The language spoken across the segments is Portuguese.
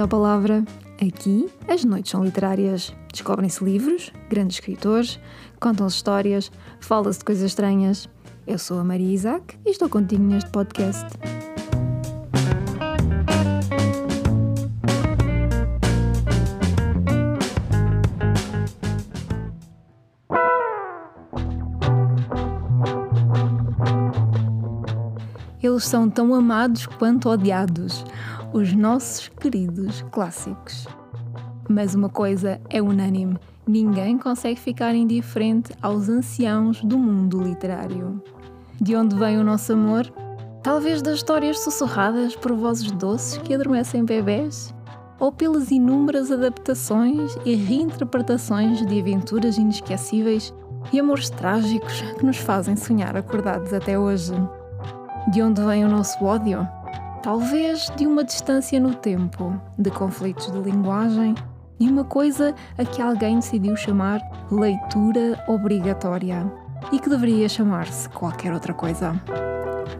Bem-vindo à palavra. Aqui, as noites são literárias. Descobrem-se livros, grandes escritores, contam-se histórias, fala-se de coisas estranhas. Eu sou a Maria Isaac e estou contigo neste podcast. Eles são tão amados quanto odiados, os nossos queridos clássicos. Mas uma coisa é unânime: ninguém consegue ficar indiferente aos anciãos do mundo literário. De onde vem o nosso amor? Talvez das histórias sussurradas por vozes doces que adormecem bebés? Ou pelas inúmeras adaptações e reinterpretações de aventuras inesquecíveis e amores trágicos que nos fazem sonhar acordados até hoje? De onde vem o nosso ódio? Talvez de uma distância no tempo, de conflitos de linguagem e uma coisa a que alguém decidiu chamar leitura obrigatória e que deveria chamar-se qualquer outra coisa.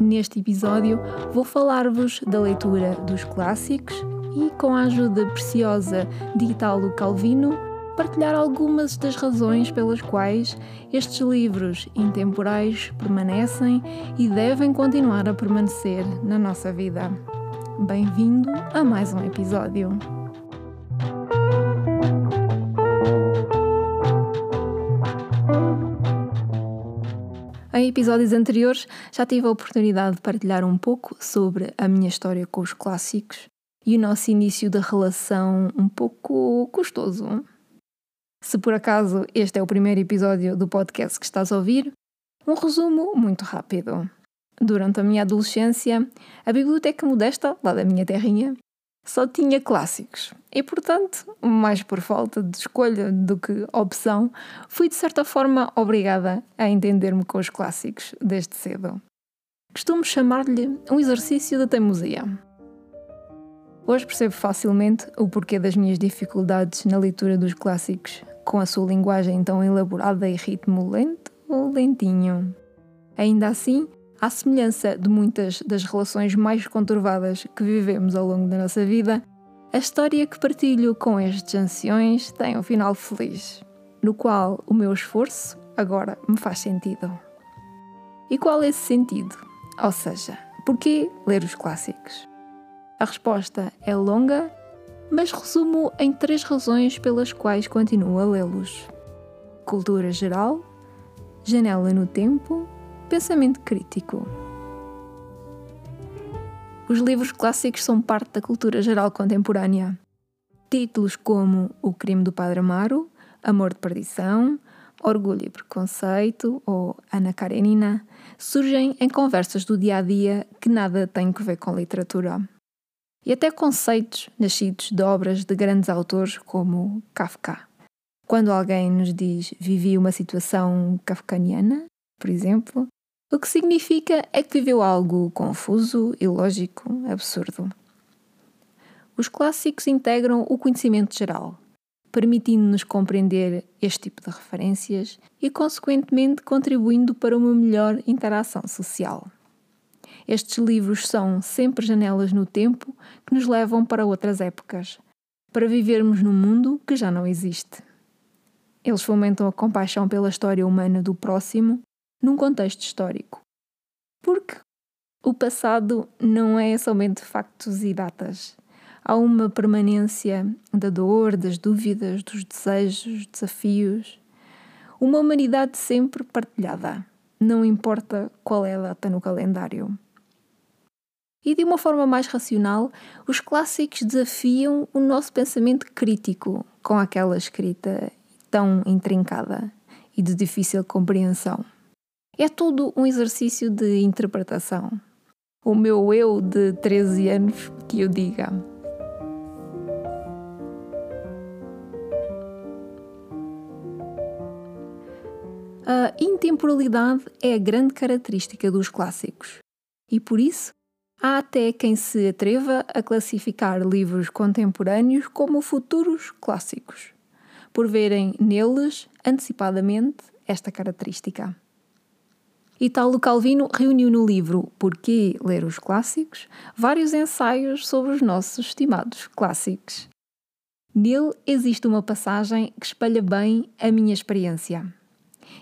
Neste episódio vou falar-vos da leitura dos clássicos e, com a ajuda preciosa de Italo Calvino, partilhar algumas das razões pelas quais estes livros intemporais permanecem e devem continuar a permanecer na nossa vida. Bem-vindo a mais um episódio. Em episódios anteriores já tive a oportunidade de partilhar um pouco sobre a minha história com os clássicos e o nosso início da relação um pouco custoso. Se por acaso este é o primeiro episódio do podcast que estás a ouvir, um resumo muito rápido. Durante a minha adolescência, a biblioteca modesta, lá da minha terrinha, só tinha clássicos e, portanto, mais por falta de escolha do que opção, fui de certa forma obrigada a entender-me com os clássicos desde cedo. Costumo chamar-lhe um exercício de teimosia. Hoje percebo facilmente o porquê das minhas dificuldades na leitura dos clássicos com a sua linguagem tão elaborada e ritmo lento ou lentinho. Ainda assim, à semelhança de muitas das relações mais conturbadas que vivemos ao longo da nossa vida, a história que partilho com estes anciões tem um final feliz, no qual o meu esforço agora me faz sentido. E qual é esse sentido? Ou seja, porquê ler os clássicos? A resposta é longa mas resumo em três razões pelas quais continuo a lê-los: cultura geral, janela no tempo, pensamento crítico. Os livros clássicos são parte da cultura geral contemporânea. Títulos como O Crime do Padre Amaro, Amor de Perdição, Orgulho e Preconceito ou Ana Karenina surgem em conversas do dia a dia que nada têm a ver com literatura e até conceitos nascidos de obras de grandes autores como Kafka. Quando alguém nos diz vivi uma situação kafkaniana, por exemplo, o que significa é que viveu algo confuso, ilógico, absurdo. Os clássicos integram o conhecimento geral, permitindo-nos compreender este tipo de referências e, consequentemente, contribuindo para uma melhor interação social. Estes livros são sempre janelas no tempo que nos levam para outras épocas, para vivermos num mundo que já não existe. Eles fomentam a compaixão pela história humana do próximo num contexto histórico. Porque o passado não é somente factos e datas. Há uma permanência da dor, das dúvidas, dos desejos, desafios. Uma humanidade sempre partilhada, não importa qual é a data no calendário. E de uma forma mais racional, os clássicos desafiam o nosso pensamento crítico com aquela escrita tão intrincada e de difícil compreensão. É todo um exercício de interpretação. O meu eu de 13 anos que o diga. A intemporalidade é a grande característica dos clássicos e por isso Há até quem se atreva a classificar livros contemporâneos como futuros clássicos, por verem neles, antecipadamente, esta característica. Italo Calvino reuniu no livro Porquê Ler os Clássicos vários ensaios sobre os nossos estimados clássicos. Nele existe uma passagem que espelha bem a minha experiência.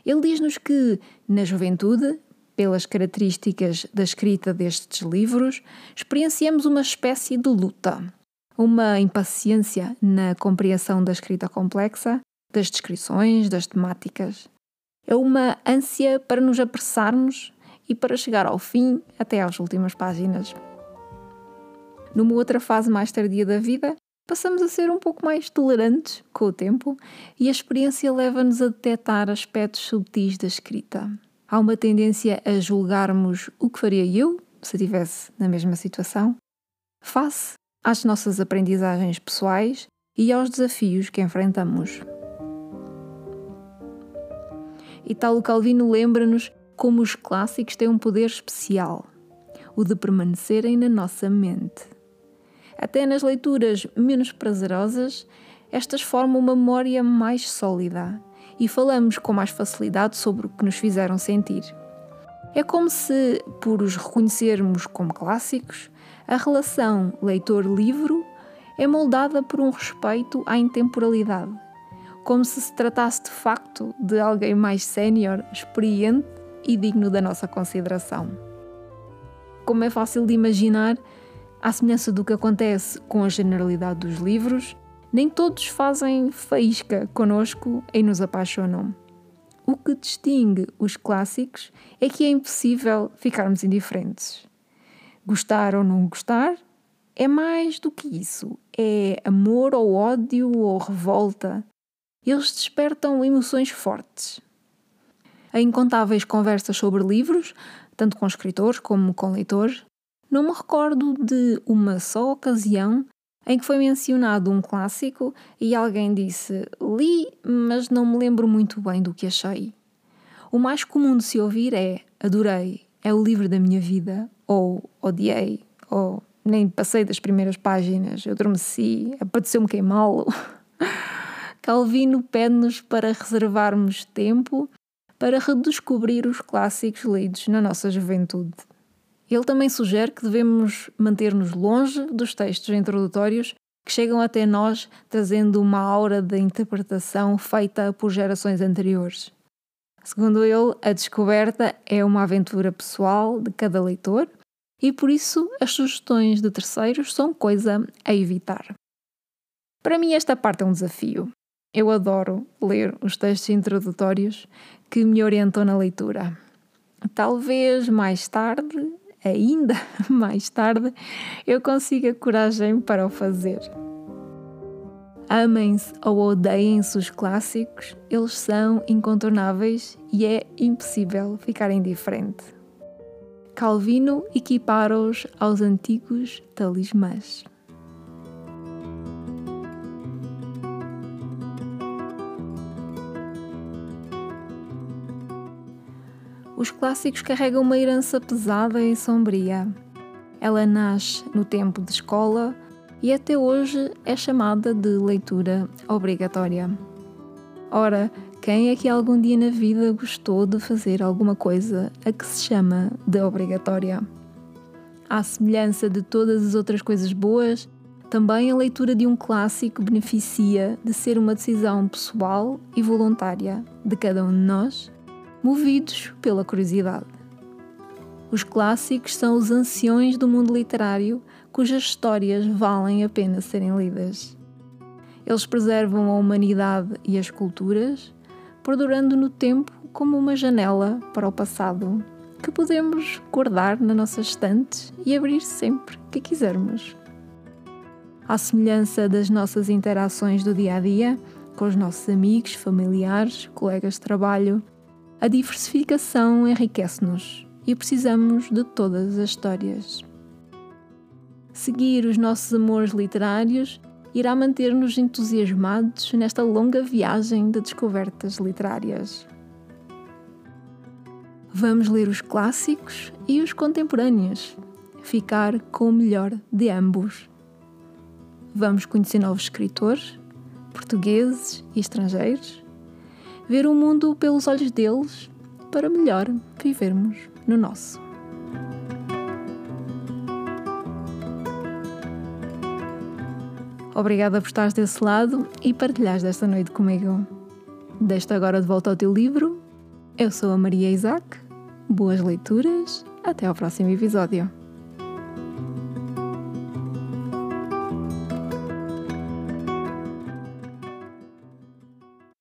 Ele diz-nos que, na juventude, pelas características da escrita destes livros, experienciamos uma espécie de luta, uma impaciência na compreensão da escrita complexa, das descrições, das temáticas. É uma ânsia para nos apressarmos e para chegar ao fim, até às últimas páginas. Numa outra fase mais tardia da vida, passamos a ser um pouco mais tolerantes com o tempo e a experiência leva-nos a detectar aspectos subtis da escrita. Há uma tendência a julgarmos o que faria eu se estivesse na mesma situação, face às nossas aprendizagens pessoais e aos desafios que enfrentamos. Italo Calvino lembra-nos como os clássicos têm um poder especial, o de permanecerem na nossa mente. Até nas leituras menos prazerosas, estas formam uma memória mais sólida e falamos com mais facilidade sobre o que nos fizeram sentir. É como se, por os reconhecermos como clássicos, a relação leitor-livro é moldada por um respeito à intemporalidade como se se tratasse de facto de alguém mais sénior, experiente e digno da nossa consideração. Como é fácil de imaginar, à semelhança do que acontece com a generalidade dos livros, nem todos fazem faísca conosco e nos apaixonam. O que distingue os clássicos é que é impossível ficarmos indiferentes. Gostar ou não gostar é mais do que isso. É amor ou ódio ou revolta, eles despertam emoções fortes. Em incontáveis conversas sobre livros, tanto com escritores como com leitores, não me recordo de uma só ocasião em que foi mencionado um clássico e alguém disse: Li, mas não me lembro muito bem do que achei. O mais comum de se ouvir é: Adorei, é o livro da minha vida, ou Odiei, ou Nem passei das primeiras páginas, eu adormeci, apeteceu-me queimá-lo. Calvino pede-nos para reservarmos tempo para redescobrir os clássicos lidos na nossa juventude. Ele também sugere que devemos manter-nos longe dos textos introdutórios que chegam até nós trazendo uma aura de interpretação feita por gerações anteriores. Segundo ele, a descoberta é uma aventura pessoal de cada leitor e por isso as sugestões de terceiros são coisa a evitar. Para mim, esta parte é um desafio. Eu adoro ler os textos introdutórios que me orientam na leitura. Talvez mais tarde, ainda mais tarde, eu consiga coragem para o fazer. Amem-se ou odeiem-se os clássicos, eles são incontornáveis e é impossível ficar indiferente. Calvino equipara-os aos antigos talismãs. Os clássicos carregam uma herança pesada e sombria. Ela nasce no tempo de escola e até hoje é chamada de leitura obrigatória. Ora, quem é que algum dia na vida gostou de fazer alguma coisa a que se chama de obrigatória? À semelhança de todas as outras coisas boas, também a leitura de um clássico beneficia de ser uma decisão pessoal e voluntária de cada um de nós movidos pela curiosidade. Os clássicos são os anciões do mundo literário cujas histórias valem a pena serem lidas. Eles preservam a humanidade e as culturas, perdurando no tempo como uma janela para o passado que podemos guardar na nossa estante e abrir sempre que quisermos. À semelhança das nossas interações do dia a dia com os nossos amigos, familiares, colegas de trabalho, a diversificação enriquece-nos e precisamos de todas as histórias. Seguir os nossos amores literários irá manter-nos entusiasmados nesta longa viagem de descobertas literárias. Vamos ler os clássicos e os contemporâneos, ficar com o melhor de ambos. Vamos conhecer novos escritores, portugueses e estrangeiros ver o mundo pelos olhos deles, para melhor vivermos no nosso. Obrigada por estares desse lado e partilhares desta noite comigo. Desta agora de volta ao teu livro. Eu sou a Maria Isaac. Boas leituras. Até ao próximo episódio.